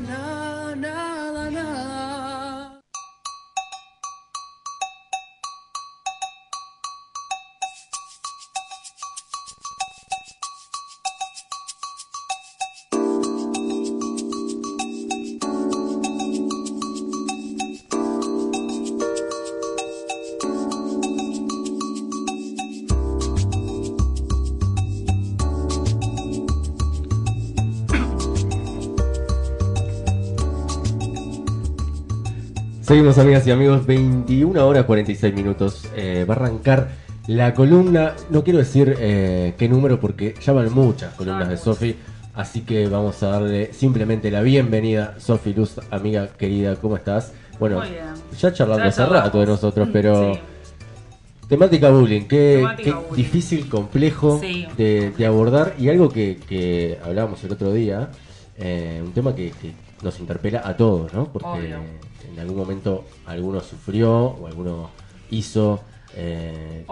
nada, Seguimos amigas y amigos, 21 horas 46 minutos. Eh, va a arrancar la columna, no quiero decir eh, qué número porque ya van muchas columnas de Sofi, así que vamos a darle simplemente la bienvenida. Sofi Luz, amiga querida, ¿cómo estás? Bueno, Muy bien. ya charlando hace rato de nosotros, pero Sí. temática bullying, qué, Temática qué bullying. difícil, complejo Sí. de, de abordar y algo que, que hablábamos el otro día, eh, un tema que, que nos interpela a todos, ¿no? Porque Obvio. en algún momento alguno sufrió o alguno hizo, eh,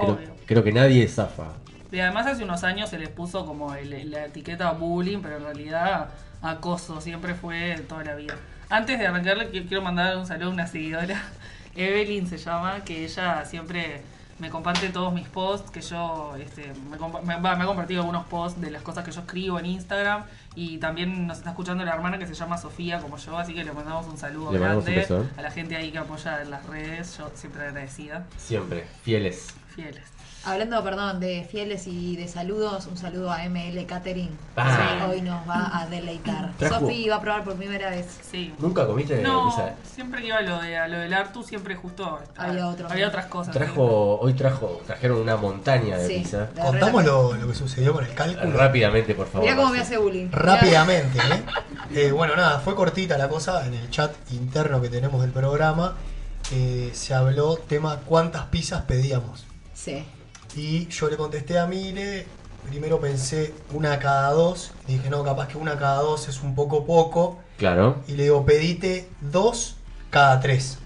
creo, que nadie zafa. Y además hace unos años se les puso como el- la etiqueta bullying, pero en realidad acoso siempre fue toda la vida. Antes de arrancarle qui- quiero mandar un saludo a una seguidora, Evelyn se llama, que ella siempre me comparte todos mis posts, que yo este, me, compa- me- va, me ha compartido algunos posts de las cosas que yo escribo en Instagram y también nos está escuchando la hermana que se llama Sofía como yo, así que le mandamos un saludo Le mandamos un grande a la gente ahí que apoya en las redes, yo siempre agradecida, Siempre, fieles. fieles. Hablando, perdón, de fieles y de saludos, un saludo a ML Catering. Ah. que Hoy nos va a deleitar. Sofi va a probar por primera vez. Sí. ¿Nunca comiste No, pizza? siempre que iba a lo, de, a lo del Artu, siempre justo Había otro. había otras cosas. Trajo, hoy trajo, trajeron una montaña de Sí. pizza. Contamos lo, lo que sucedió con el cálculo. Rápidamente, por favor. Mirá cómo me hace bullying. Rápidamente, ¿eh? Eh, Bueno, nada, fue cortita la cosa. En el chat interno que tenemos del programa eh, se habló tema cuántas pizzas pedíamos. Sí. Y yo le contesté a Mile, primero pensé una cada dos. Y dije, no, capaz que una cada dos es un poco poco. Claro. Y le digo, pedite dos cada tres.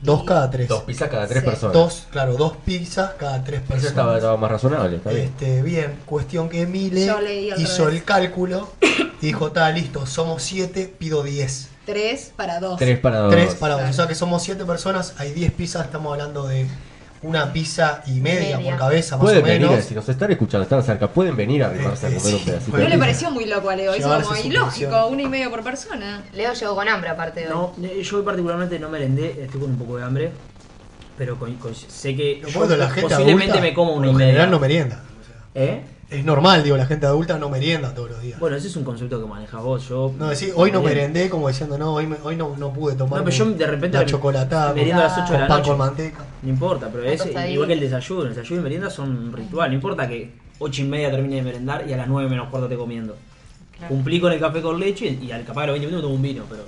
Dos cada tres. Dos pizzas cada tres Sí. personas. Dos, claro, dos pizzas cada tres Eso personas. estaba, estaba más razonable, está bien. Este, bien, cuestión que Mile hizo el cálculo y dijo, está listo, somos siete, pido 10. Tres para dos. Tres para dos. Tres para dos. Claro. O sea que somos siete personas, hay 10 pizzas, estamos hablando de una pizza y media, Media. por cabeza, más Pueden o venir, menos. si nos están escuchando, están cerca, pueden venir a arrimarse a Eh, comer un pedacito. ¿No le pareció muy loco a Leo? Llevarse como su ilógico, uno y medio por persona. Leo llegó con hambre aparte de hoy. No, eh, yo particularmente no merendé, estoy con un poco de hambre. Pero con- con- sé que Lo yo bueno, la gente posiblemente adulta, me como una y general media. no merienda. o sea, ¿Eh? Es normal, digo, la gente adulta no merienda todos los días. Bueno, ese es un concepto que manejas vos. Yo no decir, hoy no merendé, como diciendo, no, hoy, me- hoy no, no pude tomar No, pero yo de repente la me- chocolatada meriendo a las con, 8 de la con pan noche. con manteca. No importa, pero es tostadita. igual que el desayuno. El desayuno y merienda son un ritual. No importa que 8 y media termine de merendar y a las 9 menos cuarto esté comiendo. Claro. Cumplí con el café con leche y al capaz a los 20 minutos tomo un vino, pero.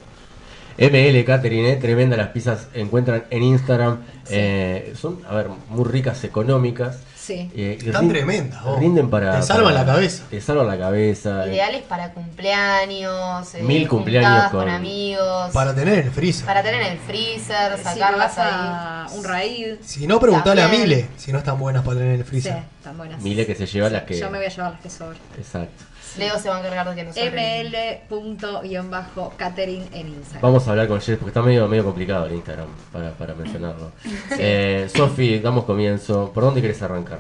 ML Catering, eh, tremenda las pizzas, encuentran en Instagram. eh, son, a ver, muy ricas, económicas. Sí. eh, Están tremendas. Rinden para. Te salvan para- la cabeza. Te salvan la cabeza. eh. Ideales para cumpleaños, eh, Mil cumpleaños con- con, amigos, Para tener en el freezer. para tener en el freezer, sacarlas a ahí. un raíz. Si no, preguntale a. Mile si no están buenas para tener en el Sí, freezer. están buenas. Mile que se lleva las que. Yo me voy a llevar las que sobran. Exacto. Leo se va a encargar de que no sobren. ml.catering en Instagram. Vamos a hablar con Jess porque está medio, medio complicado el Instagram para, para mencionarlo. Eh, Sofi, damos comienzo. ¿Por dónde querés arrancar?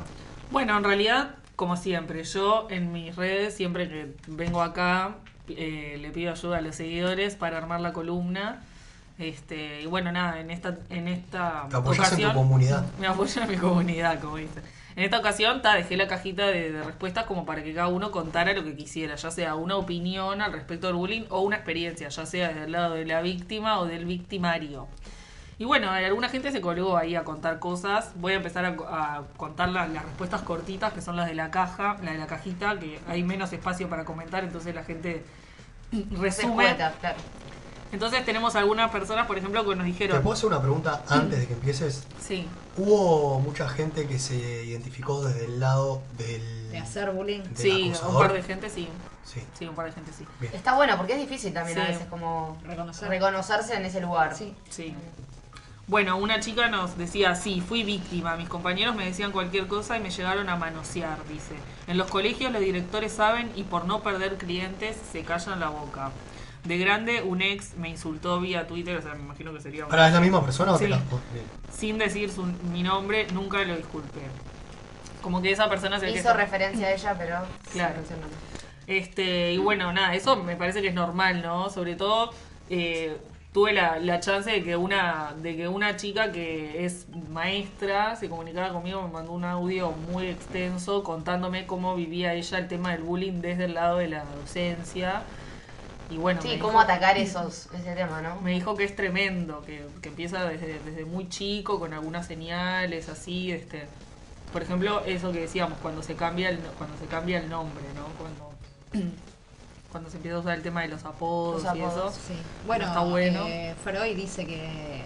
Bueno, en realidad, como siempre, yo en mis redes, siempre que vengo acá, eh, le pido ayuda a los seguidores para armar la columna. Este, y bueno, nada, en esta, en esta Te apoyás en tu ocasión. comunidad. Me apoyo en mi comunidad, como dicen. En esta ocasión ta, dejé la cajita de, de respuestas como para que cada uno contara lo que quisiera, ya sea una opinión al respecto del bullying o una experiencia, ya sea desde el lado de la víctima o del victimario. Y bueno, alguna gente se colgó ahí a contar cosas. Voy a empezar a, a contar la- las respuestas cortitas, que son las de la caja, la de la cajita, que hay menos espacio para comentar, entonces la gente resume. claro. Entonces tenemos algunas personas, por ejemplo, que nos ¿Te dijeron... puedo hacer una pregunta antes de que empieces? Sí, Hubo mucha gente que se identificó desde el lado del. De hacer bullying. del sí, un par de gente sí. Sí. Sí, un par de gente sí. Bien. Está bueno porque es difícil también a Sí. veces como Reconocer. reconocerse en ese lugar. Sí. Sí. Bueno, una chica nos decía, sí, fui víctima. Mis compañeros me decían cualquier cosa y me llegaron a manosear, dice. En los colegios los directores saben y por no perder clientes se callan la boca. De grande, un ex me insultó vía Twitter, o sea, me imagino que sería... un- ¿Para es la misma persona o Sí. te la- Sin decir su- mi nombre, nunca lo disculpé. Como que esa persona se que Hizo está- referencia a ella, pero. Claro. Este, y bueno, nada, eso me parece que es normal, ¿no? Sobre todo, eh, tuve la, la chance de que una de que una chica que es maestra se comunicara conmigo, me mandó un audio muy extenso contándome cómo vivía ella el tema del bullying desde el lado de la docencia. Y bueno, Sí, dijo- cómo atacar esos, ese tema, ¿no? me dijo que es tremendo, que, que empieza desde, desde muy chico con algunas señales así, este, por ejemplo, eso que decíamos cuando se cambia el cuando se cambia el nombre, ¿no? Cuando cuando se empieza a usar el tema de los apodos, Los y eso. Sí. Bueno, está bueno. eh, Freud dice que, eh,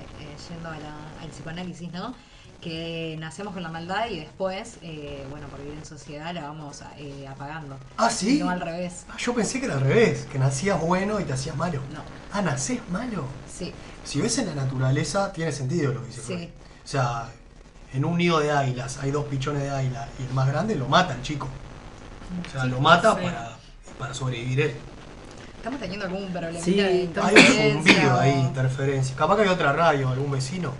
yendo a la- al psicoanálisis, ¿no? Que nacemos con la maldad y después, eh, bueno, por vivir en sociedad la vamos eh, apagando. Ah, ¿sí? No al revés. Ah, yo pensé que era al revés, que nacías bueno y te hacías malo. No. Ah, nacés malo. Sí, Si ves en la naturaleza, tiene sentido lo que dice Sí. O sea, en un nido de águilas hay dos pichones de águila y el más grande lo mata el chico. O sea, Sí, lo mata sí. para, para sobrevivir él. estamos teniendo algún problemita Sí, de Hay un zumbido ahí, interferencia. Capaz que hay otra radio, algún vecino.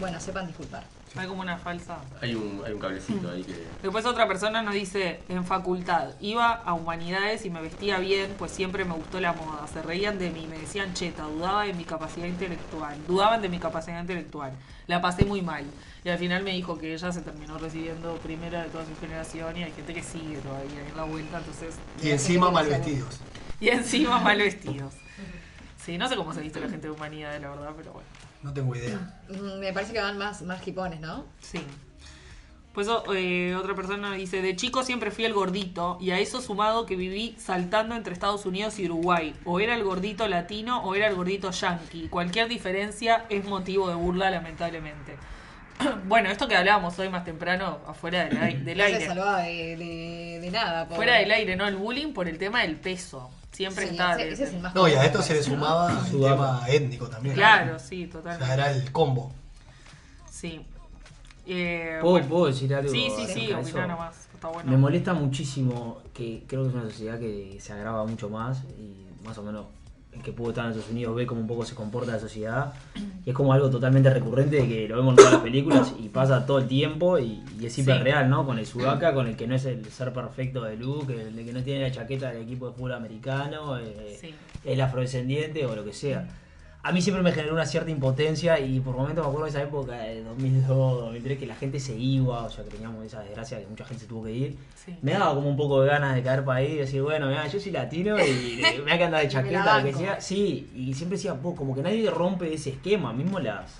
Bueno, sepan disculpar. Hay como una falsa. Hay un, hay un cablecito ahí que. Después otra persona nos dice, en facultad, iba a humanidades y me vestía bien, pues siempre me gustó la moda. Se reían de mí, me decían cheta, dudaba de mi capacidad intelectual, dudaban de mi capacidad intelectual. La pasé muy mal. Y al final me dijo que ella se terminó recibiendo primera de toda su generación y hay gente que sigue todavía en la vuelta, entonces... Y encima mal vestidos. Y encima mal vestidos. Sí, no sé cómo se viste la gente de humanidades, la verdad, pero bueno. No tengo idea. Mm, Me parece que van más, más hipones, ¿no? Sí. Pues eh, otra persona dice, de chico siempre fui el gordito y a eso sumado que viví saltando entre Estados Unidos y Uruguay. O era el gordito latino o era el gordito yankee. Cualquier diferencia es motivo de burla lamentablemente. bueno, esto que hablábamos hoy más temprano afuera del, ai- del No se aire. salvaba de, de- de nada. pobre. Fuera del aire, ¿no? El bullying por el tema del peso. Siempre Sí, está... ese, de- ese es el más No, y a esto se le parece, ¿no? sumaba el tema étnico también. Claro, sí, O totalmente. sea, era el combo. Sí. Eh, ¿Puedo, bueno. puedo decir algo? Sí, sí, sí, acerca de opina eso? nomás. Está bueno. Me molesta muchísimo que creo que es una sociedad que se agrava mucho más y más o menos que pudo estar en Estados Unidos ve cómo un poco se comporta la sociedad y es como algo totalmente recurrente que lo vemos en todas las películas y pasa todo el tiempo y, y es hiper real, ¿no? Con el sudaca, con el que no es el ser perfecto de Luke, el que no tiene la chaqueta del equipo de fútbol americano, eh, Sí. el afrodescendiente o lo que sea. A mí siempre me generó una cierta impotencia y por momentos me acuerdo de esa época de 2002, 2003 que la gente se iba, o sea que teníamos esa desgracia que mucha gente se tuvo que ir. Sí. Me daba como un poco de ganas de caer para ahí y decir, bueno, mira, yo soy latino y me voy a andar de chaqueta, lo que sea. Sí, y siempre decía, "Po, como que nadie rompe ese esquema, mismo las,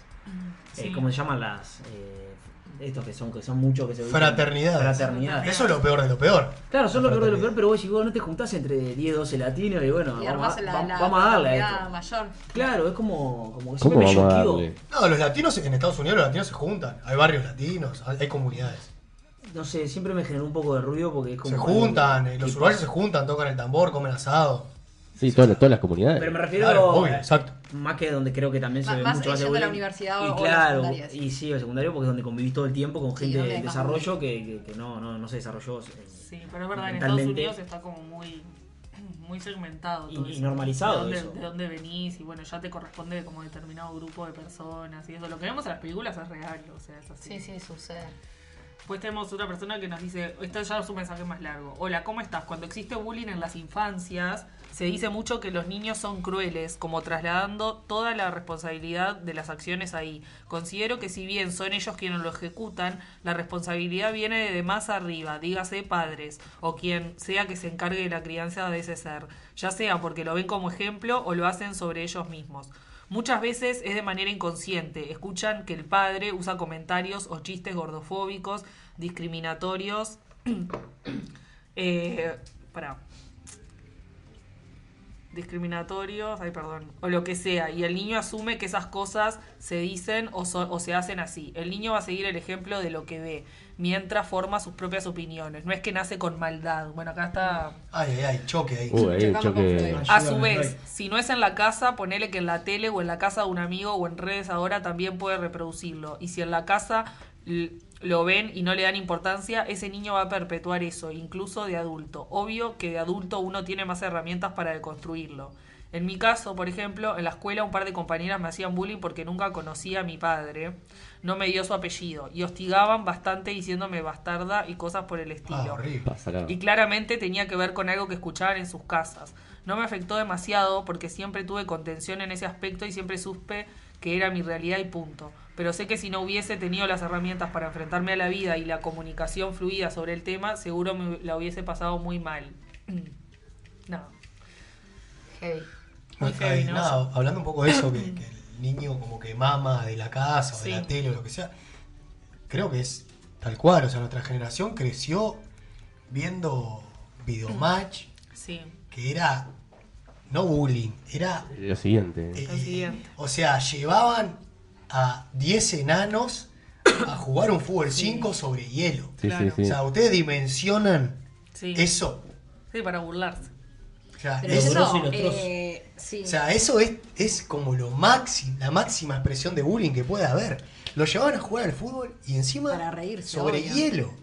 eh. ¿cómo se llaman las? eh, estos que son, que son muchos que se Fraternidades. Fraternidades. Eso es lo peor de lo peor. Claro, son lo peor de lo peor, fraternidad. pero vos decís, vos no te juntás entre 10, 12 latinos y bueno, Y vamos, a, la, va- la vamos a darle a fraternidad esto. mayor. Claro, es como, como que ¿Cómo siempre me vamos a choqueó. darle? No, los latinos en Estados Unidos, los latinos se juntan. Hay barrios latinos, hay hay comunidades. No sé, siempre me generó un poco de ruido porque es como. Se juntan, que- eh, los uruguayos se juntan, tocan el tambor, comen asado. Sí, todas, las- todas las comunidades. Pero me refiero Claro, obvio, exacto. más que donde creo que también se Más- ve más mucho más de la universidad y o- claro, secundarias. y sí, el secundario porque es donde convivís todo el tiempo con Sí, gente más desarrollo que, que- que no, no, no se desarrolló. eh, Sí, pero es verdad, en Estados. Unidos está como muy, muy segmentado. Y- todo y eso. normalizado de dónde, eso. De dónde venís y bueno, ya te corresponde como determinado grupo de personas y eso. Lo que vemos en las películas es real, o sea, es así. Sí, sí, sucede. Después tenemos otra persona que nos dice, esta ya es un mensaje más largo. Hola, ¿cómo estás? Cuando existe bullying en las infancias, se dice mucho que los niños son crueles, como trasladando toda la responsabilidad de las acciones ahí. Considero que si bien son ellos quienes lo ejecutan, la responsabilidad viene de más arriba, dígase padres, o quien sea que se encargue de la crianza de ese ser, ya sea porque lo ven como ejemplo o lo hacen sobre ellos mismos. Muchas veces es de manera inconsciente. Escuchan que el padre usa comentarios o chistes gordofóbicos, discriminatorios. eh, pará. Discriminatorios, ay perdón, o lo que sea, y el niño asume que esas cosas se dicen o, son- o se hacen así. El niño va a seguir el ejemplo de lo que ve, mientras forma sus propias opiniones. No es que nace con maldad. Bueno, acá está Ay, ay, ay, choque ahí. Uh, choque. A su vez, si no es en la casa, ponele que en la tele o en la casa de un amigo o en redes ahora también puede reproducirlo. Y si en la casa lo ven y no le dan importancia, ese niño va a perpetuar eso, incluso de adulto. Obvio que de adulto uno tiene más herramientas para deconstruirlo. En mi caso, por ejemplo, en la escuela un par de compañeras me hacían bullying porque nunca conocía a mi padre, no me dio su apellido y hostigaban bastante diciéndome bastarda y cosas por el Ah, estilo. Y claramente tenía que ver con algo que escuchaban en sus casas. No me afectó demasiado porque siempre tuve contención en ese aspecto y siempre supe que era mi realidad y punto. Pero sé que si no hubiese tenido las herramientas para enfrentarme a la vida y la comunicación fluida sobre el tema, seguro me la hubiese pasado muy mal. no. Heavy. Muy heavy, ¿no? nada, hablando un poco de eso, que, que el niño como que mama de la casa o Sí. de la tele o lo que sea, creo que es tal cual, o sea, nuestra generación creció viendo videomatch, Sí. que era no bullying, era... Lo siguiente. eh, Lo siguiente. o sea, llevaban a 10 enanos a jugar un fútbol 5 sobre hielo. Sí, claro. sí, sí. O sea, ustedes dimensionan Sí. eso. Sí, para burlarse. O sea, Pero eso, grosos y los trozos. eh, sí. O sea, eso es, es como lo máximo, la máxima expresión de bullying que puede haber. Lo llevaban a jugar al fútbol y encima Para reírse, sobre obvio. hielo.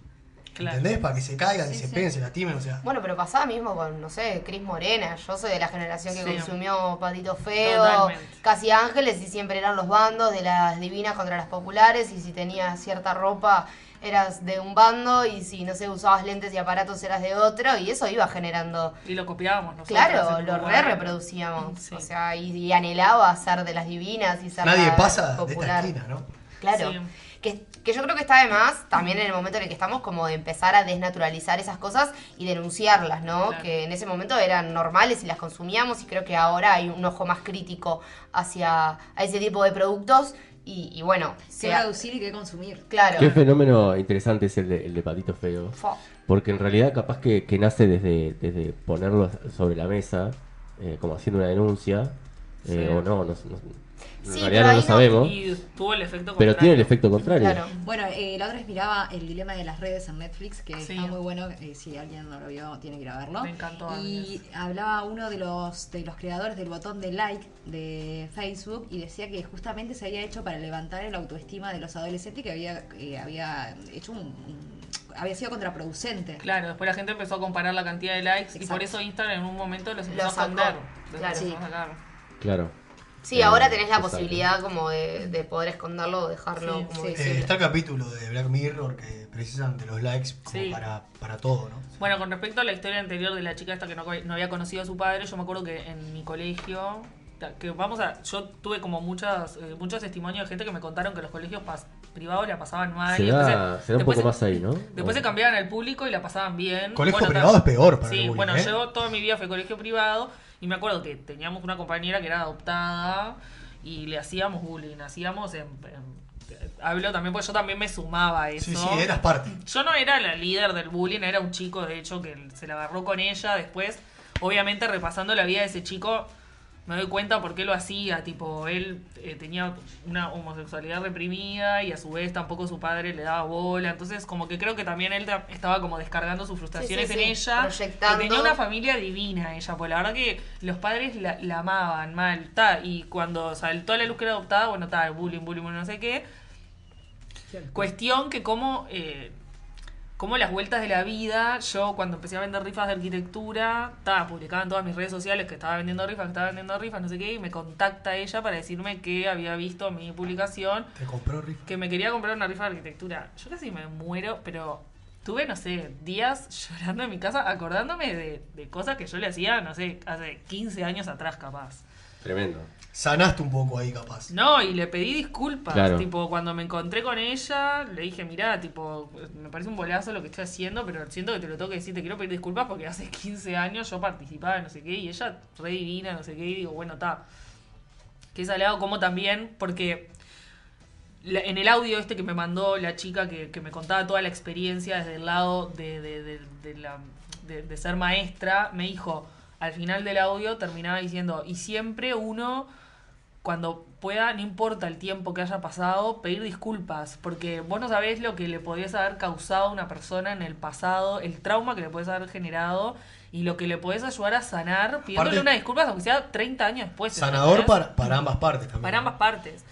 Claro. ¿Entendés? Para que se caigan, y Sí, se sí. peguen, se lastimen, o sea. Bueno, pero pasaba mismo con, no sé, Cris Morena. Yo soy de la generación que Sí. consumió Patito Feo, Totalmente. Casi Ángeles, y siempre eran los bandos de las divinas contra las populares. Y si tenías cierta ropa, eras de un bando. Y si, no sé, usabas lentes y aparatos, eras de otro. Y eso iba generando. Y lo copiábamos nosotros. Claro, lo re reproducíamos. Sí. O sea, y, y anhelaba ser de las divinas y ser Nadie la pasa de esta popular. esquina, ¿no? Claro. Que, que yo creo que está de más también en el momento en el que estamos como de empezar a desnaturalizar esas cosas y denunciarlas, ¿no? Claro. Que en ese momento eran normales y las consumíamos y creo que ahora hay un ojo más crítico hacia a ese tipo de productos y, y bueno, qué sea, producir y qué consumir. claro. Qué fenómeno interesante es el de, el de Patito Feo. Fo. Porque en realidad capaz que, que nace desde, desde ponerlo sobre la mesa, eh, como haciendo una denuncia, eh, Sí. o no, no, no- en Sí, realidad pero no lo no- sabemos, Y tuvo el efecto pero contrario. tiene el efecto contrario. Claro. Bueno, eh, la otra vez miraba El dilema de las redes en Netflix, que Sí. está muy bueno. eh, si alguien no lo vio, tiene que ir a verlo. Me encantó Y hablaba uno de los, de los creadores del botón de like de Facebook y decía que justamente se había hecho para levantar el autoestima de los adolescentes y que había, eh, había hecho un, un- había sido contraproducente. Claro, después la gente empezó a comparar la cantidad de likes y Exacto. por eso Instagram en un momento los empezó a sacó, esconder. Los claro. empezó Sí. a sacar. Claro. Sí, Eh, ahora tenés la exacto. posibilidad como de, de poder esconderlo o dejarlo Sí, como sí. Eh, está el capítulo de Black Mirror que precisan de los likes como Sí. para, para todo, ¿no? Bueno, con respecto a la historia anterior de la chica esta que no, no había conocido a su padre, yo me acuerdo que en mi colegio, que vamos a, yo tuve como muchas, eh, muchos testimonios de gente que me contaron que los colegios pas- privados la pasaban mal. Se y da, después se da un después poco se- más ahí, ¿no? Después se cambiaban al público y la pasaban bien. Colegio Bueno, privado es peor para Sí, el bullying, bueno, ¿eh? yo toda mi vida fui colegio privado y me acuerdo que teníamos una compañera que era adoptada y le hacíamos bullying, hacíamos en, en- hablo también porque yo también me sumaba a eso. Sí, sí, eras parte. Yo no era la líder del bullying, era un chico de hecho que se la agarró con ella. Después, obviamente, repasando la vida de ese chico, me doy cuenta por qué lo hacía. Tipo, él eh, tenía una homosexualidad reprimida y a su vez tampoco su padre le daba bola. Entonces, como que creo que también él ta- estaba como descargando sus frustraciones Sí, sí, en sí, ella. proyectando. Que tenía una familia divina ella, pues la verdad que los padres la, la amaban mal. Ta, y cuando saltó a la luz que era adoptada, bueno, está, bullying, bullying, no sé qué. Cuestión que como, eh, como las vueltas de la vida, yo cuando empecé a vender rifas de arquitectura, ta, publicaba en todas mis redes sociales que estaba vendiendo rifas, que estaba vendiendo rifas, no sé qué, y me contacta ella para decirme que había visto mi publicación, Te compró rifa. que me quería comprar una rifa de arquitectura. Yo casi me muero, pero tuve, no sé, días llorando en mi casa acordándome de, de cosas que yo le hacía, no sé, hace 15 años atrás capaz. Tremendo. Sanaste un poco ahí, capaz. No, y le pedí disculpas. Claro. Tipo, cuando me encontré con ella, le dije, mirá, tipo, me parece un bolazo lo que estoy haciendo, pero siento que te lo tengo que decir, te quiero pedir disculpas porque hace 15 años yo participaba en no sé qué, y ella re divina, no sé qué, y digo, bueno, está. Que es aliado como también, porque en el audio este que me mandó la chica que, que me contaba toda la experiencia desde el lado de, de, de- de la, de, de ser maestra, me dijo, al final del audio terminaba diciendo, y siempre uno, cuando pueda, no importa el tiempo que haya pasado, pedir disculpas, porque vos no sabés lo que le podías haber causado a una persona en el pasado, el trauma que le podés haber generado. Y lo que le podés ayudar a sanar pidiéndole Aparte- una disculpa, aunque sea 30 años después. Sanador para, para ambas partes también. Para ambas partes.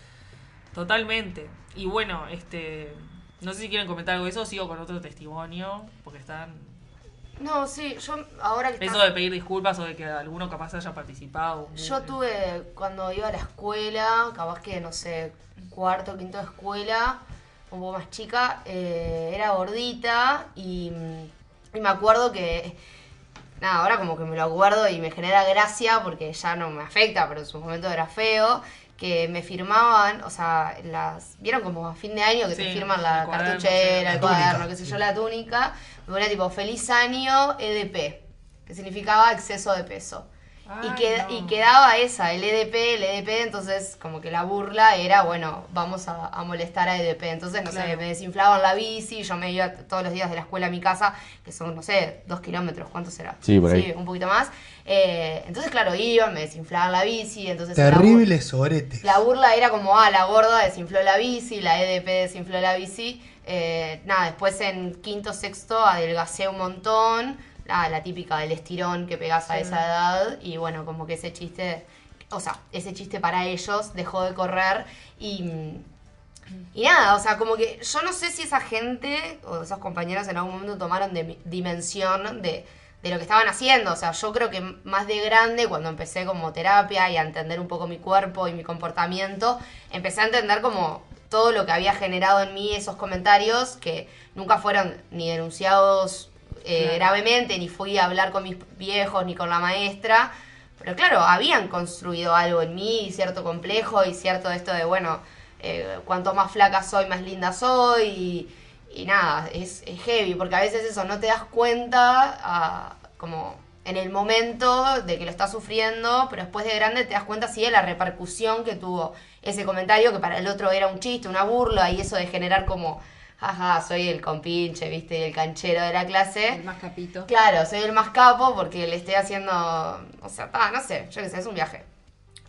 Totalmente. Y bueno, este. No sé si quieren comentar algo de eso, sigo con otro testimonio, porque están. No, sí, yo ahora que Eso de pedir disculpas o de que alguno capaz haya participado. Yo tuve, cuando iba a la escuela, capaz que, no sé, cuarto, quinto de escuela, un poco más chica, eh, era gordita y, y me acuerdo que, nada, ahora como que me lo acuerdo y me genera gracia porque ya no me afecta, pero en su momento era feo, que me firmaban, o sea, las vieron como a fin de año que te Sí, firman la el cuaderno, cartuchera, sí. el La túnica. cuaderno, qué sé yo, la túnica, me ponía tipo feliz año EDP, que significaba exceso de peso. Y, Ay, queda- no. y quedaba esa, el EDP, el EDP, entonces como que la burla era, bueno, vamos a, a molestar a EDP. Entonces, no sé, me desinflaban la bici, yo me iba todos los días de la escuela a mi casa, que son, no sé, dos kilómetros, ¿cuánto será? Sí, por ahí. un poquito más. Eh, entonces, claro, iban, me desinflaban la bici, entonces... Terribles soretes. la burla era como, ah, la gorda desinfló la bici, la EDP desinfló la bici. Eh, nada, después en quinto, sexto adelgacé un montón. La típica del estirón que pegas a esa edad. Y bueno, como que ese chiste, o sea, ese chiste para ellos dejó de correr. Y, y nada, o sea, como que yo no sé si esa gente o esos compañeros en algún momento tomaron de- dimensión de, de lo que estaban haciendo. O sea, yo creo que más de grande, cuando empecé como terapia y a entender un poco mi cuerpo y mi comportamiento, empecé a entender como todo lo que había generado en mí esos comentarios que nunca fueron ni denunciados eh, Claro. gravemente, ni fui a hablar con mis viejos, ni con la maestra. Pero claro, habían construido algo en mí, cierto complejo y cierto esto de, bueno, eh, cuanto más flaca soy, más linda soy. Y, y nada, es, es heavy, porque a veces eso no te das cuenta ah, como en el momento de que lo estás sufriendo, pero después de grande te das cuenta sí de la repercusión que tuvo ese comentario, que para el otro era un chiste, una burla, y eso de generar como, jaja, soy el compinche, viste, el canchero de la clase. El más capito. Claro, soy el más capo porque le estoy haciendo, o sea, pa, no sé, yo qué sé, es un viaje.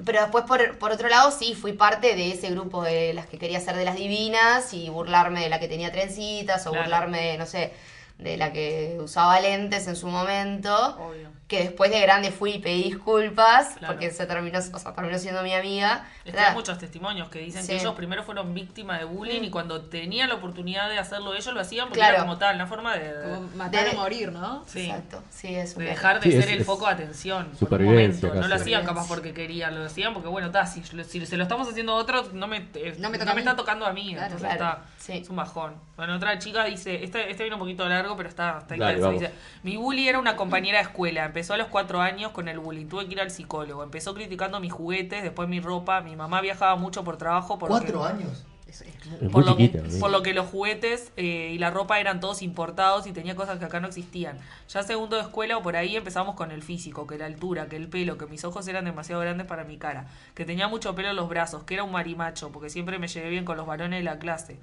Pero después, por, por otro lado, sí, fui parte de ese grupo de las que quería ser de las divinas y burlarme de la que tenía trencitas o Claro. burlarme, no sé, de la que usaba lentes en su momento. Obvio. Que después de grande fui y pedí disculpas Claro. porque se terminó, o sea, terminó siendo mi amiga. Es que Era- hay muchos testimonios que dicen Sí. que ellos primero fueron víctimas de bullying y cuando tenían la oportunidad de hacerlo ellos lo hacían porque Claro. era como tal, una forma de, Como matar De- o morir, ¿no? sí, Exacto, sí, de dejar de Sí, ser es- el es foco de atención. por un momento. No lo hacían capaz porque querían, lo hacían porque bueno, ta, si, si se lo estamos haciendo a otros, no me, eh, No me toca no a me mí. está tocando a mí. Claro, entonces claro. está, Sí. es un bajón. Bueno, otra chica dice, este, este viene un poquito largo, pero está, está Dale, intenso. vamos. Dice, mi bully era una compañera de escuela, empezó a los cuatro años con el bullying, tuve que ir al psicólogo, empezó criticando mis juguetes, después mi ropa, mi mamá viajaba mucho por trabajo. Porque, ¿Cuatro años? Es, es muy- Es por lo, por lo que los juguetes eh, y la ropa eran todos importados y tenía cosas que acá no existían. Ya segundo de escuela o por ahí empezamos con el físico, que la altura, que el pelo, que mis ojos eran demasiado grandes para mi cara, que tenía mucho pelo en los brazos, que era un marimacho, porque siempre me llevé bien con los varones de la clase.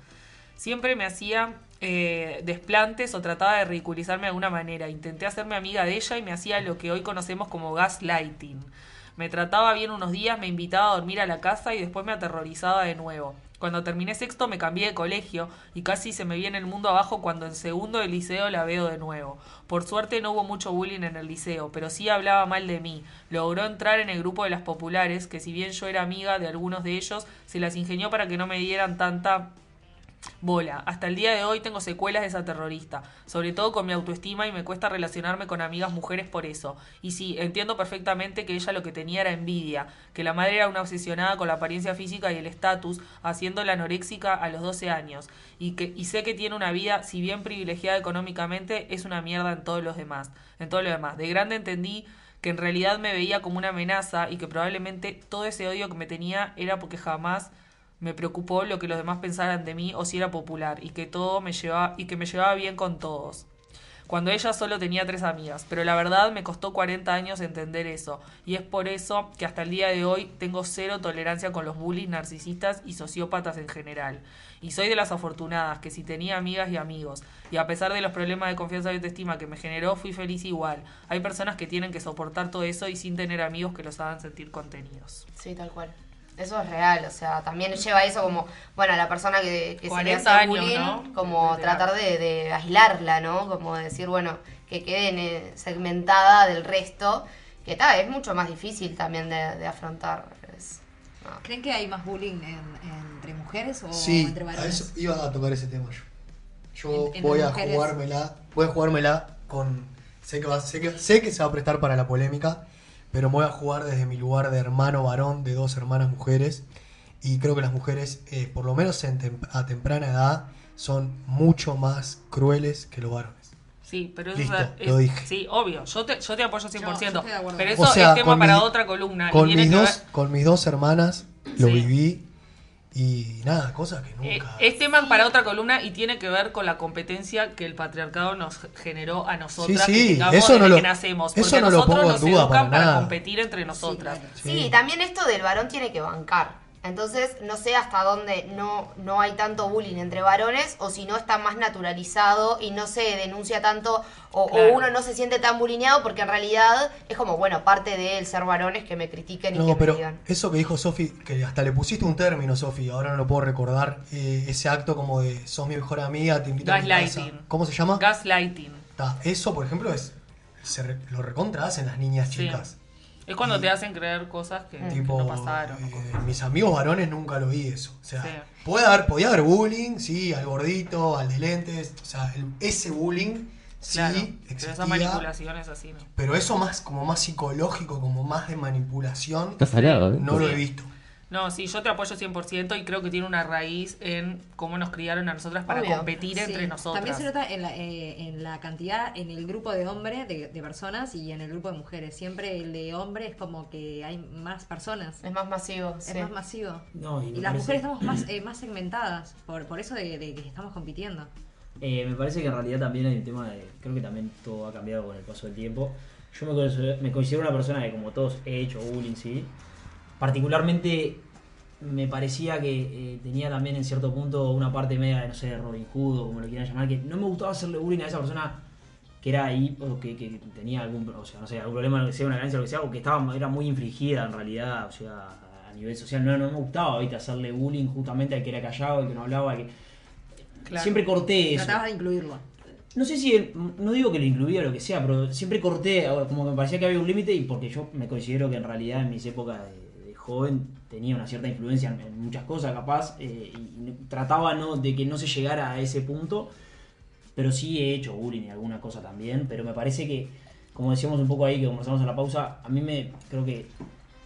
Siempre me hacía eh, desplantes o trataba de ridiculizarme de alguna manera. Intenté hacerme amiga de ella y me hacía lo que hoy conocemos como gaslighting. Me trataba bien unos días, me invitaba a dormir a la casa y después me aterrorizaba de nuevo. Cuando terminé sexto me cambié de colegio y casi se me viene el mundo abajo cuando en segundo de liceo la veo de nuevo. Por suerte no hubo mucho bullying en el liceo, pero sí hablaba mal de mí. Logró entrar en el grupo de las populares, que si bien yo era amiga de algunos de ellos, se las ingenió para que no me dieran tanta bola. Hasta el día de hoy tengo secuelas de esa terrorista, sobre todo con mi autoestima y me cuesta relacionarme con amigas mujeres por eso. Y sí, entiendo perfectamente que ella lo que tenía era envidia, que la madre era una obsesionada con la apariencia física y el estatus, haciéndola anoréxica a los 12 años, y que y sé que tiene una vida, si bien privilegiada económicamente, es una mierda en todos los demás, en todo lo demás. De grande entendí que en realidad me veía como una amenaza y que probablemente todo ese odio que me tenía era porque jamás me preocupó lo que los demás pensaran de mí o si era popular y que todo me llevaba y que me llevaba bien con todos. Cuando ella solo tenía tres amigas, pero la verdad me costó 40 años entender eso y es por eso que hasta el día de hoy tengo cero tolerancia con los bullies narcisistas y sociópatas en general. Y soy de las afortunadas que si tenía amigas y amigos y a pesar de los problemas de confianza y autoestima que me generó fui feliz igual. Hay personas que tienen que soportar todo eso y sin tener amigos que los hagan sentir contenidos. Sí, tal cual. Eso es real, o sea, también lleva eso como, bueno, a la persona que, que se le 40 hace años, bullying, ¿no? como De tratar de, de aislarla, ¿no? Como decir, bueno, que quede eh, segmentada del resto, que tal, es mucho más difícil también de, de afrontar. Es- no. ¿Creen que hay más bullying en- entre mujeres o Sí, entre a varones? eso iba a tocar ese tema yo. Yo En- voy a mujeres. jugármela, voy a jugármela con sé que, va- sé, que, sé que se va a prestar para la polémica, pero me voy a jugar desde mi lugar de hermano varón de dos hermanas mujeres. Y creo que las mujeres, eh, por lo menos en tem- a temprana edad, son mucho más crueles que los varones. Sí, pero eso Listo, es, lo dije. Sí, obvio. Yo te, yo te apoyo 100%. Yo- yo estoy de acuerdo. pero O eso sea, es tema para mi- otra columna. Con mis, dos, con mis dos hermanas lo Sí. viví y nada, cosas que Eh, nunca... es tema para otra columna y tiene que ver con la competencia que el patriarcado nos generó a nosotras Sí, sí, eso no desde lo- que nacemos. eso Porque no lo nosotros pongo en nos duda educan para nada. competir entre nosotras. claro. Sí, también esto del varón tiene que bancar. Entonces, no sé hasta dónde no, no hay tanto bullying entre varones o si no está más naturalizado y no se denuncia tanto o, uno no se siente tan bullineado porque en realidad es como, bueno, parte del ser varones que me critiquen y que No, me pero digan. eso que dijo Sofi, que hasta le pusiste un término, Sofi, ahora no lo puedo recordar, eh, ese acto como de sos mi mejor amiga, te invito a mi casa. Gaslighting. ¿Cómo se llama? Gaslighting. Ta, eso, por ejemplo, es se re- lo recontra hacen las niñas Sí. Es cuando Y- te hacen creer cosas que, no pasaron. eh, cosas. mis amigos varones nunca lo vi eso. O sea, Sí. puede haber, podía haber bullying, sí, al gordito, al de lentes. O sea, el- ese bullying sí Claro, pero existía. esas manipulaciones así, ¿no? Pero eso más como más psicológico, como más de manipulación, Está salado, ¿eh? no lo he visto. No, sí, yo te apoyo 100% y creo que tiene una raíz en cómo nos criaron a nosotras para Obvio. competir Sí, entre nosotras. También se nota en la, eh, en la cantidad, en el grupo de hombres, de, de personas y en el grupo de mujeres. Siempre el de hombre es como que hay más personas. Es más masivo. Es sí. más masivo. No, y las parece- mujeres estamos más, eh, más segmentadas, por, por eso de, de que estamos compitiendo. Eh, me parece que en realidad también hay un tema de. Creo que también todo ha cambiado con el paso del tiempo. Yo me considero, me considero una persona que, como todos, he hecho bullying, sí. Particularmente me parecía que eh, tenía también en cierto punto una parte media de, no sé, de Robin Hood o como lo quieran llamar, que no me gustaba hacerle bullying a esa persona que era ahí o que, que tenía algún, o sea, no sé, algún problema, que sea una carencia o lo que sea, o que estaba, era muy infligida en realidad, o sea, a nivel social. No, no me gustaba, ¿viste? Hacerle bullying justamente al que era callado, al que no hablaba, al que... Claro. Siempre corté eso. Tratabas de incluirlo. No sé si, no digo que lo incluía o lo que sea, pero siempre corté, como que me parecía que había un límite y porque yo me considero que en realidad en mis épocas de joven tenía una cierta influencia en, muchas cosas capaz eh, y, trataba no, de que no se llegara a ese punto, pero sí he hecho bullying y alguna cosa también, pero me parece que, como decíamos un poco ahí, que conversamos en la pausa, a mí me creo que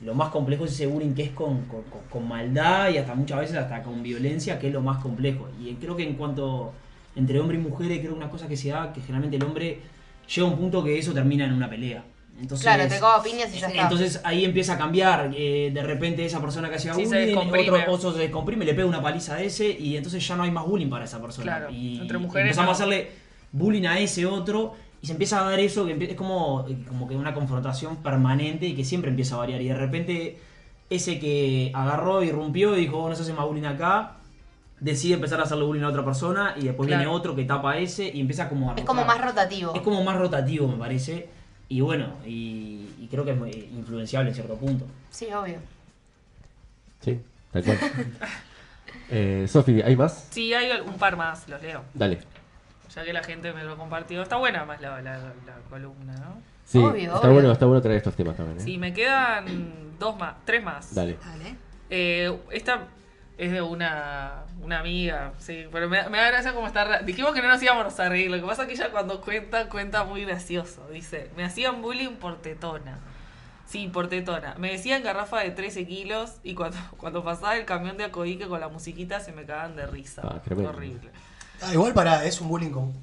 lo más complejo es ese bullying que es con, con, maldad y hasta muchas veces hasta con violencia, que es lo más complejo. Y creo que en cuanto entre hombre y mujeres, creo que una cosa que se da, que generalmente el hombre llega a un punto que eso termina en una pelea. Entonces, Claro, te cago a piñas y ya está. entonces ahí empieza a cambiar. eh, de repente esa persona que hacía Sí, bullying, otro oso se descomprime, le pega una paliza a ese y entonces ya no hay más bullying para esa persona. Claro, y entre mujeres empezamos no. a hacerle bullying a ese otro y se empieza a dar eso que es como, como que una confrontación permanente y que siempre empieza a variar. Y de repente ese que agarró, irrumpió y dijo, "Oh, no se hace más bullying acá, decide empezar a hacerle bullying a otra persona y después Claro. viene otro que tapa a ese y empieza como a Es como más rotativo. Es como más rotativo, me parece. Y bueno, y, y creo que es muy influenciable en cierto punto. Sí, obvio. Sí, tal cual. eh, Sofi, ¿hay más? Sí, hay un par más, los leo. Dale. Ya que la gente me lo compartió. Está buena más la, la, la columna, ¿no? Sí, Obvio, está obvio. bueno, está bueno traer estos temas también. ¿eh? Sí, me quedan dos más, tres más. Dale. Dale. Eh, esta es de una, una amiga, sí, pero me, me da gracia como está. Dijimos que no nos íbamos a reír, lo que pasa es que ella cuando cuenta, cuenta muy gracioso. Dice, me hacían bullying por tetona. Sí, por tetona. Me decían garrafa de 13 kilos y cuando, cuando pasaba el camión de Acoique con la musiquita se me cagaban de risa. Ah. Horrible. Ah, igual para, es un bullying con,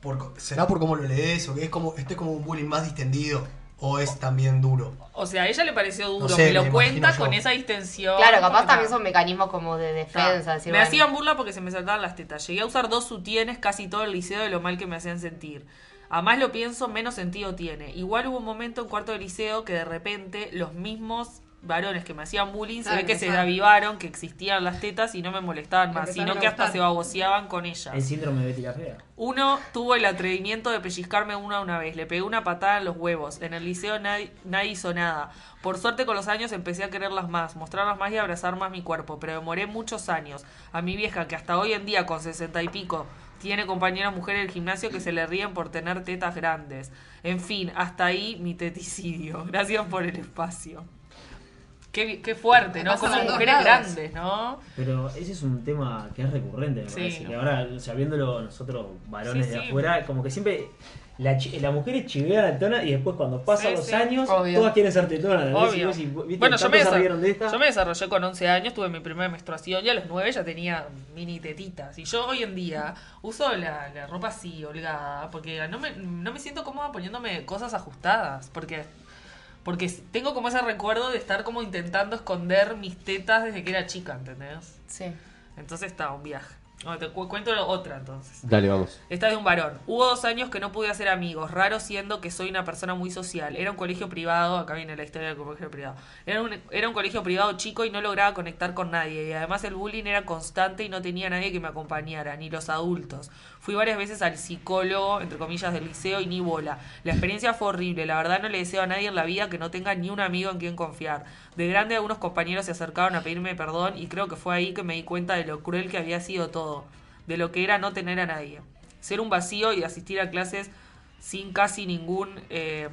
por- ¿Será por cómo lo lees o que es como, este es como un bullying más distendido? ¿O es también duro? O sea, a ella le pareció duro, No sé, me lo me cuenta con esa distensión. Claro, capaz porque también ta- son mecanismos como de defensa. decir, me bueno, hacían burla porque se me saltaban las tetas. Llegué a usar dos sutienes casi todo el liceo de lo mal que me hacían sentir. A más lo pienso, menos sentido tiene. Igual hubo un momento en cuarto de liceo que de repente los mismos varones que me hacían bullying Claro, se ve que se avivaron, que existían las tetas y no me molestaban más, sino que hasta se baboseaban con ellas. El síndrome de Betty la Fea. Uno tuvo el atrevimiento de pellizcarme una una vez. Le pegué una patada en los huevos. En el liceo nadie, nadie hizo nada. Por suerte con los años empecé a quererlas más, mostrarlas más y abrazar más mi cuerpo. Pero demoré muchos años. A mi vieja, que hasta hoy en día con sesenta y pico tiene compañeras mujeres del gimnasio que se le ríen por tener tetas grandes. En fin, hasta ahí mi teticidio. Gracias por el espacio. Qué, qué fuerte, ¿no? Como mujeres lados. grandes, ¿no? Pero ese es un tema que es recurrente, me Sí. parece. Que ahora, sabiéndolo nosotros, varones Sí, de sí. afuera, como que siempre la, chi- la mujer es chivea la tona y después cuando pasan Sí, los sí. años, Obvio. todas quieren ser tetonas. Bueno, yo me, de esta. yo me desarrollé con 11 años, tuve mi primera menstruación y a los 9 ya tenía mini tetitas. Y yo hoy en día uso la, la ropa así, holgada, porque no me, no me siento cómoda poniéndome cosas ajustadas. Porque, porque tengo como ese recuerdo de estar como intentando esconder mis tetas desde que era chica, ¿entendés? Sí. Entonces está, un viaje. Bueno, te cu- cuento otra entonces. Dale, vamos. Esta es de un varón. Hubo dos años que no pude hacer amigos, raro siendo que soy una persona muy social. Era un colegio privado, acá viene la historia del colegio privado. Era un, era un colegio privado chico y no lograba conectar con nadie. Y además el bullying era constante y no tenía nadie que me acompañara, ni los adultos. Fui varias veces al psicólogo, entre comillas, del liceo y ni bola. La experiencia fue horrible. La verdad no le deseo a nadie en la vida que no tenga ni un amigo en quien confiar. De grande algunos compañeros se acercaron a pedirme perdón y creo que fue ahí que me di cuenta de lo cruel que había sido todo. De lo que era no tener a nadie. Ser un vacío y asistir a clases sin casi ningún eh,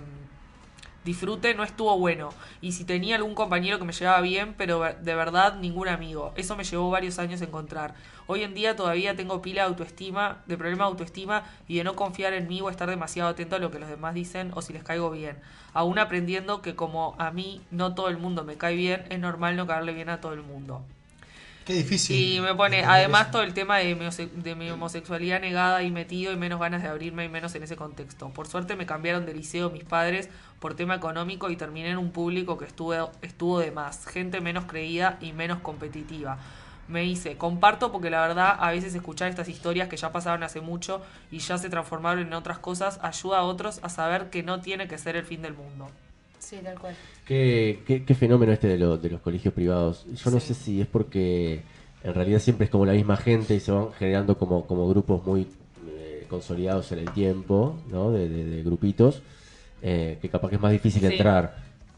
disfrute no estuvo bueno. Y si tenía algún compañero que me llevaba bien, pero de verdad ningún amigo. Eso me llevó varios años encontrar. Hoy en día todavía tengo pila de autoestima, de problema de autoestima y de no confiar en mí o estar demasiado atento a lo que los demás dicen o si les caigo bien. Aún aprendiendo que como a mí no todo el mundo me cae bien, es normal no caerle bien a todo el mundo. Qué difícil. Y me pone, además, todo el tema de mi, hose- de mi homosexualidad negada y metido y menos ganas de abrirme y menos en ese contexto. Por suerte me cambiaron de liceo mis padres por tema económico y terminé en un público que estuvo, estuvo de más, gente menos creída y menos competitiva. Me dice, comparto porque la verdad a veces escuchar estas historias que ya pasaron hace mucho y ya se transformaron en otras cosas ayuda a otros a saber que no tiene que ser el fin del mundo. Sí, tal cual. ¿Qué, qué, qué fenómeno este de, lo- de los colegios privados. Yo no sé si es porque en realidad siempre es como la misma gente y se van generando como, como grupos muy eh, consolidados en el tiempo, ¿no? De, de- de grupitos, eh, que capaz que es más difícil Sí. entrar.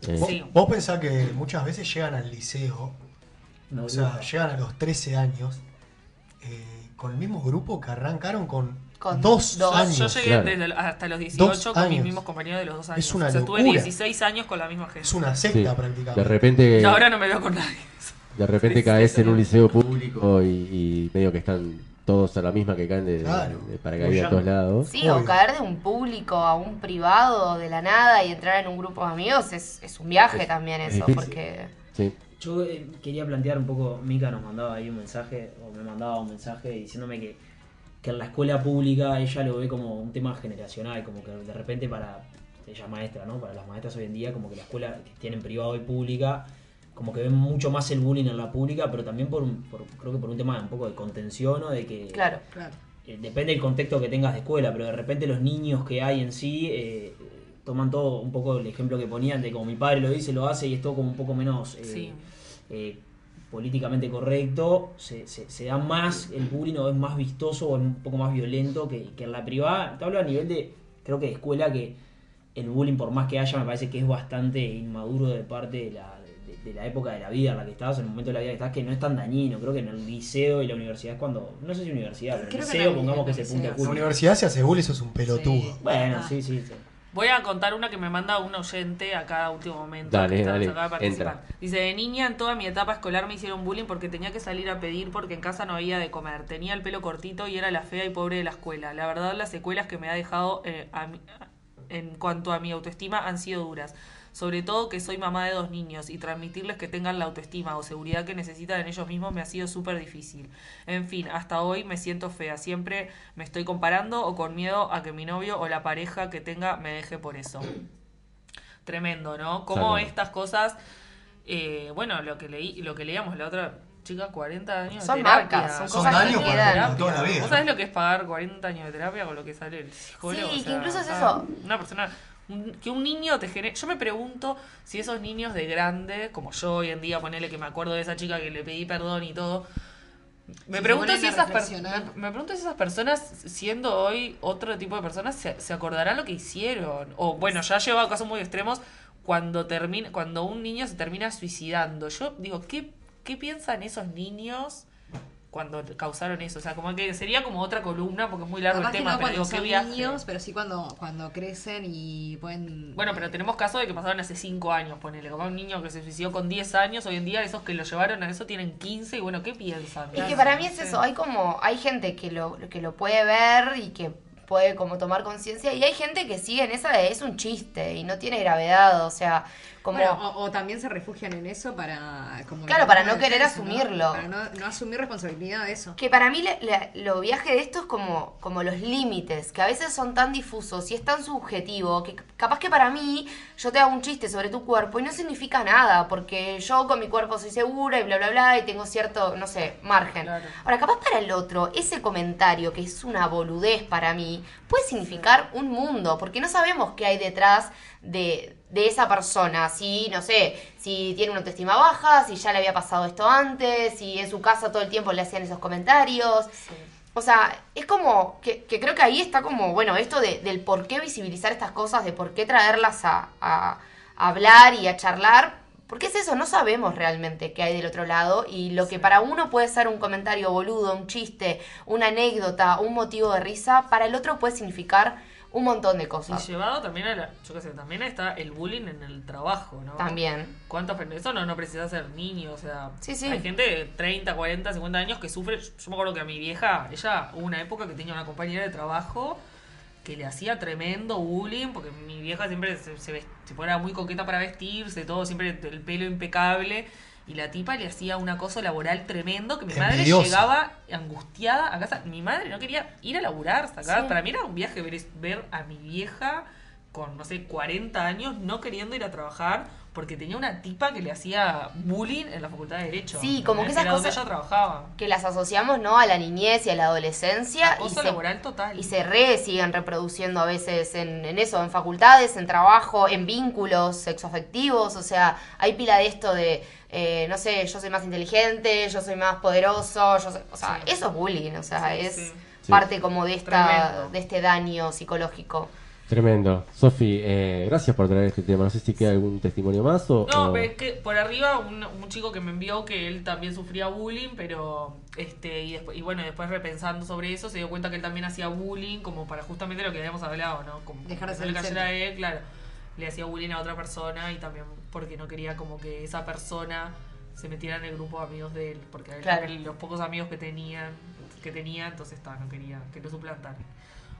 Eh, Vos, Sí. vos pensás que muchas veces llegan al liceo, No, o sea, no. llegan a los 13 años, eh, con el mismo grupo que arrancaron con, Con dos, dos. años. Yo llegué claro. desde el- hasta los 18 Dos con mis mismos compañeros de los dos años. Es una o sea, locura. 16 años con la misma gente. Es una sí. secta prácticamente. De repente, Y ahora no me veo con nadie. de repente Sí, caes sí, en un liceo público y, y medio que están todos a la misma que caen de, Claro. de paracaídas a todos lados. Sí, o caer de un público a un privado de la nada y entrar en un grupo de amigos es, es un viaje Es- también es eso, porque... Sí. Yo eh, quería plantear un poco, Mika nos mandaba ahí un mensaje, o me mandaba un mensaje diciéndome que, que en la escuela pública ella lo ve como un tema generacional, como que de repente para, ella es maestra, ¿no? Para las maestras hoy en día, como que la escuela que tienen privado y pública, como que ven mucho más el bullying en la pública, pero también por, un- por- creo que por un tema un poco de contención o de que... Claro. Claro. eh, depende del contexto que tengas de escuela, pero de repente los niños que hay en sí eh, toman todo un poco el ejemplo que ponían de como mi padre lo dice, lo hace y es todo como un poco menos eh, Sí. Eh, políticamente correcto, se, se, se da más el bullying o es más vistoso o es un poco más violento que, que en la privada. Te hablo a nivel de, creo que de escuela que el bullying por más que haya me parece que es bastante inmaduro de parte de la, de, de la época de la vida en la que estás, en el momento de la vida que estás, que no es tan dañino. Creo que en el liceo y la universidad es cuando, no sé si universidad, pero en el liceo pongamos que el se punta En la universidad se hace bullying, eso es un pelotudo. Sí. Bueno, Ah. sí, sí. sí. Voy a contar una que me manda un oyente a cada último momento. Dale, dale, entra. Dice, de niña en toda mi etapa escolar me hicieron bullying porque tenía que salir a pedir porque en casa no había de comer. Tenía el pelo cortito y era la fea y pobre de la escuela. La verdad las secuelas que me ha dejado eh, a mi- en cuanto a mi autoestima han sido duras. Sobre todo que soy mamá de dos niños y transmitirles que tengan la autoestima o seguridad que necesitan en ellos mismos me ha sido súper difícil. En fin, hasta hoy me siento fea. Siempre me estoy comparando o con miedo a que mi novio o la pareja que tenga me deje por eso. Tremendo, ¿no? Como estas cosas, eh, bueno, lo que leí, lo que leíamos la otra chica, 40 años Son de terapia. marcas, son Son que quedan. para toda la vida. ¿Vos sabés lo que es pagar 40 años de terapia con lo que sale el psicólogo? Sí, O que incluso es eso. Una persona. Que un niño te genere. Yo me pregunto si esos niños de grande, como yo hoy en día, ponele que me acuerdo de esa chica que le pedí perdón y todo. Me pregunto si esas per- reflexionar. me, pregunto si esas personas, siendo hoy otro tipo de personas, se, se acordarán lo que hicieron. O bueno, ya llevado a casos muy extremos, cuando termina, cuando un niño se termina suicidando. Yo digo, ¿qué, qué piensan esos niños cuando causaron eso. O sea, como que sería como otra columna, porque es muy largo Capaz el que tema, no pero cuando digo, qué son viaje. niños, pero sí cuando, cuando crecen y pueden... Bueno, pero tenemos casos de que pasaron hace 5 años, ponele. Como un niño que se suicidó con 10 años, hoy en día esos que lo llevaron a eso tienen 15 y bueno, ¿qué piensan? Es que para mí es eso, hay como, hay gente que lo, que lo puede ver y que puede como tomar conciencia y hay gente que sigue en esa de es un chiste y no tiene gravedad, o sea, como... Bueno, o, o también se refugian en eso para... Como Claro, la para no querer defensa, ¿no? asumirlo. Para no, no asumir responsabilidad de eso. Que para mí le- le- lo viaje de esto es como, como los límites, que a veces son tan difusos y es tan subjetivo, que capaz que para mí yo te hago un chiste sobre tu cuerpo y no significa nada, porque yo con mi cuerpo soy segura y bla, bla, bla, y tengo cierto, no sé, margen. Claro. Ahora, capaz para el otro, ese comentario, que es una boludez para mí, puede significar un mundo, porque no sabemos qué hay detrás de, de esa persona. Si, no sé, si tiene una autoestima baja, si ya le había pasado esto antes, si en su casa todo el tiempo le hacían esos comentarios. O sea, es como que, que creo que ahí está como, bueno, esto de- del por qué visibilizar estas cosas, de por qué traerlas a, a- a hablar y a charlar. Porque es eso, no sabemos realmente qué hay del otro lado y lo que para uno puede ser un comentario boludo, un chiste, una anécdota, un motivo de risa, para el otro puede significar un montón de Y cosas. llevado también a la, yo qué sé, también está el bullying en el trabajo, ¿no? También. ¿Cuántos Eso no, no precisa ser niño, o sea, Sí, sí. hay gente de 30, 40, 50 años que sufre. Yo me acuerdo que a mi vieja, ella hubo una época que tenía una compañera de trabajo que le hacía tremendo bullying, porque mi vieja siempre se, se, vest- se ponía muy coqueta para vestirse, todo, siempre el pelo impecable. Y la tipa le hacía un acoso laboral tremendo que mi madre Envidiosa. llegaba angustiada a casa. Mi madre no quería ir a laburar, sacar. Sí. Para mí era un viaje ver, ver a mi vieja con, no sé, 40 años no queriendo ir a trabajar porque tenía una tipa que le hacía bullying en la facultad de Derecho. Sí, como que esas cosas- ella trabajaba. Que las asociamos, ¿no? A la niñez y a la adolescencia. y Acoso se, laboral total. y se re siguen reproduciendo a veces en, en eso, en facultades, en trabajo, en vínculos sexoafectivos. O sea, hay pila de esto de, eh, no sé, yo soy más inteligente, yo soy más poderoso. Yo soy- o sea, Sí. eso es bullying. O sea, Sí, es sí. Sí. parte como de, esta, Tremendo. de este daño psicológico. Tremendo. Sofi, eh, gracias por traer este tema. No sé si queda algún testimonio más o... No, o- pero es que por arriba un, un chico que me envió que él también sufría bullying, pero este y, después, y bueno, después repensando sobre eso se dio cuenta que él también hacía bullying como para justamente lo que habíamos hablado, ¿no? Como Dejar de ser el a él, claro. Le hacía bullying a otra persona y también porque no quería como que esa persona se metiera en el grupo de amigos de él, porque a él Claro. los pocos amigos que tenían, que tenía, entonces está, no quería que lo suplantaran.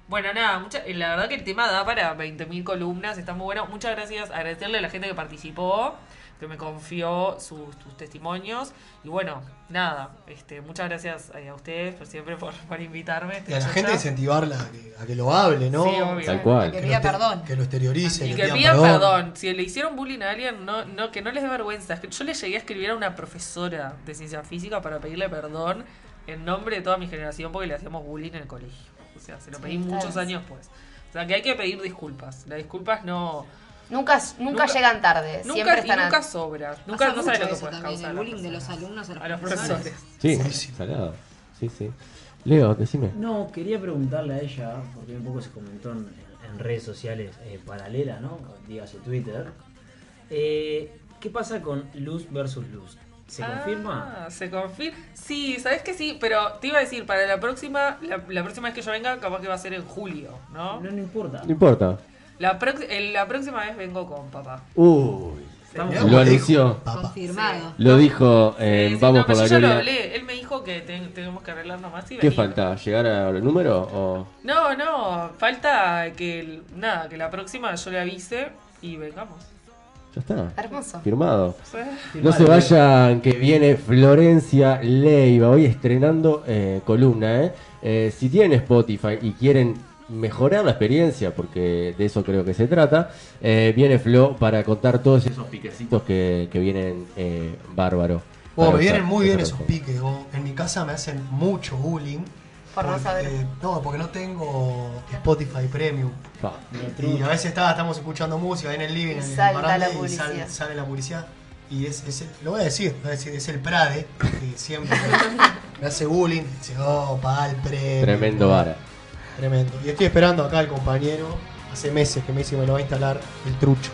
Bueno, nada, mucha, eh, la verdad que el tema da para 20.000 columnas, está muy bueno. Muchas gracias, agradecerle a la gente que participó, que me confió sus, sus testimonios. Y bueno, nada, este, muchas gracias eh, a ustedes por siempre por, por invitarme. Y a la gente incentivarla a que, a que lo hable, ¿no? Sí, obvio. Tal cual. Que pida perdón. Que lo exteriorice, Y que, que pidan pidan perdón. Si le hicieron bullying a alguien, no, no, que no les dé vergüenza. Es que yo le llegué a escribir a una profesora de ciencia física para pedirle perdón en nombre de toda mi generación porque le hacíamos bullying en el colegio. O sea, se lo pedí Sí, muchos años pues. O sea, que hay que pedir disculpas. Las disculpas no... Nunca, nunca, Nunca- llegan tarde, Nunca, siempre y nunca a- sobra. Nunca Pasa no sabes lo que puedes causar. el bullying de los alumnos a los, A los profesores. profesores. Sí, Buenísimo. salado. Sí, sí. Leo, decime. No, quería preguntarle a ella, porque un poco se comentó en, en redes sociales eh, paralelas, ¿no? Dígase Twitter. Eh, ¿Qué pasa con luz versus luz? ¿Se Ah, confirma? Se confirma. Sí, sabes que sí, pero te iba a decir, para la próxima, la, la próxima vez que yo venga, capaz que va a ser en julio, ¿no? No, no importa. No importa. La, el- la próxima vez vengo con papá. Uy. Estamos- Lo anunció. Confirmado. Lo dijo, eh, Sí, sí, vamos no, por la yo ya lo hablé. Él me dijo que ten- tenemos que arreglarnos más y ¿Qué venir. falta? ¿Llegar al número o...? No, no, falta que el- nada, que la próxima yo le avise y vengamos. Ya está. Hermoso. Firmado. Sí. No se vayan, que viene Florencia Leiva, hoy estrenando eh, columna. ¿eh? Eh, si tienen Spotify y quieren mejorar la experiencia, porque de eso creo que se trata, eh, viene Flo para contar todos esos piquecitos que, que vienen eh, bárbaro. Oh, me vienen muy bien esos piques. oh. En mi casa me hacen mucho bullying. Por no porque- saber. No, porque no tengo Spotify Premium. Y a veces está, estamos escuchando música ahí en el living, Y en el sale, sale la publicidad. Y es, es el- lo voy a decir, lo voy a decir, es el Prade, que siempre me hace bullying. Dice, oh, pa el premium. Tremendo vara. Tremendo. Y estoy esperando acá al compañero, hace meses que me dice que me lo va a instalar el trucho.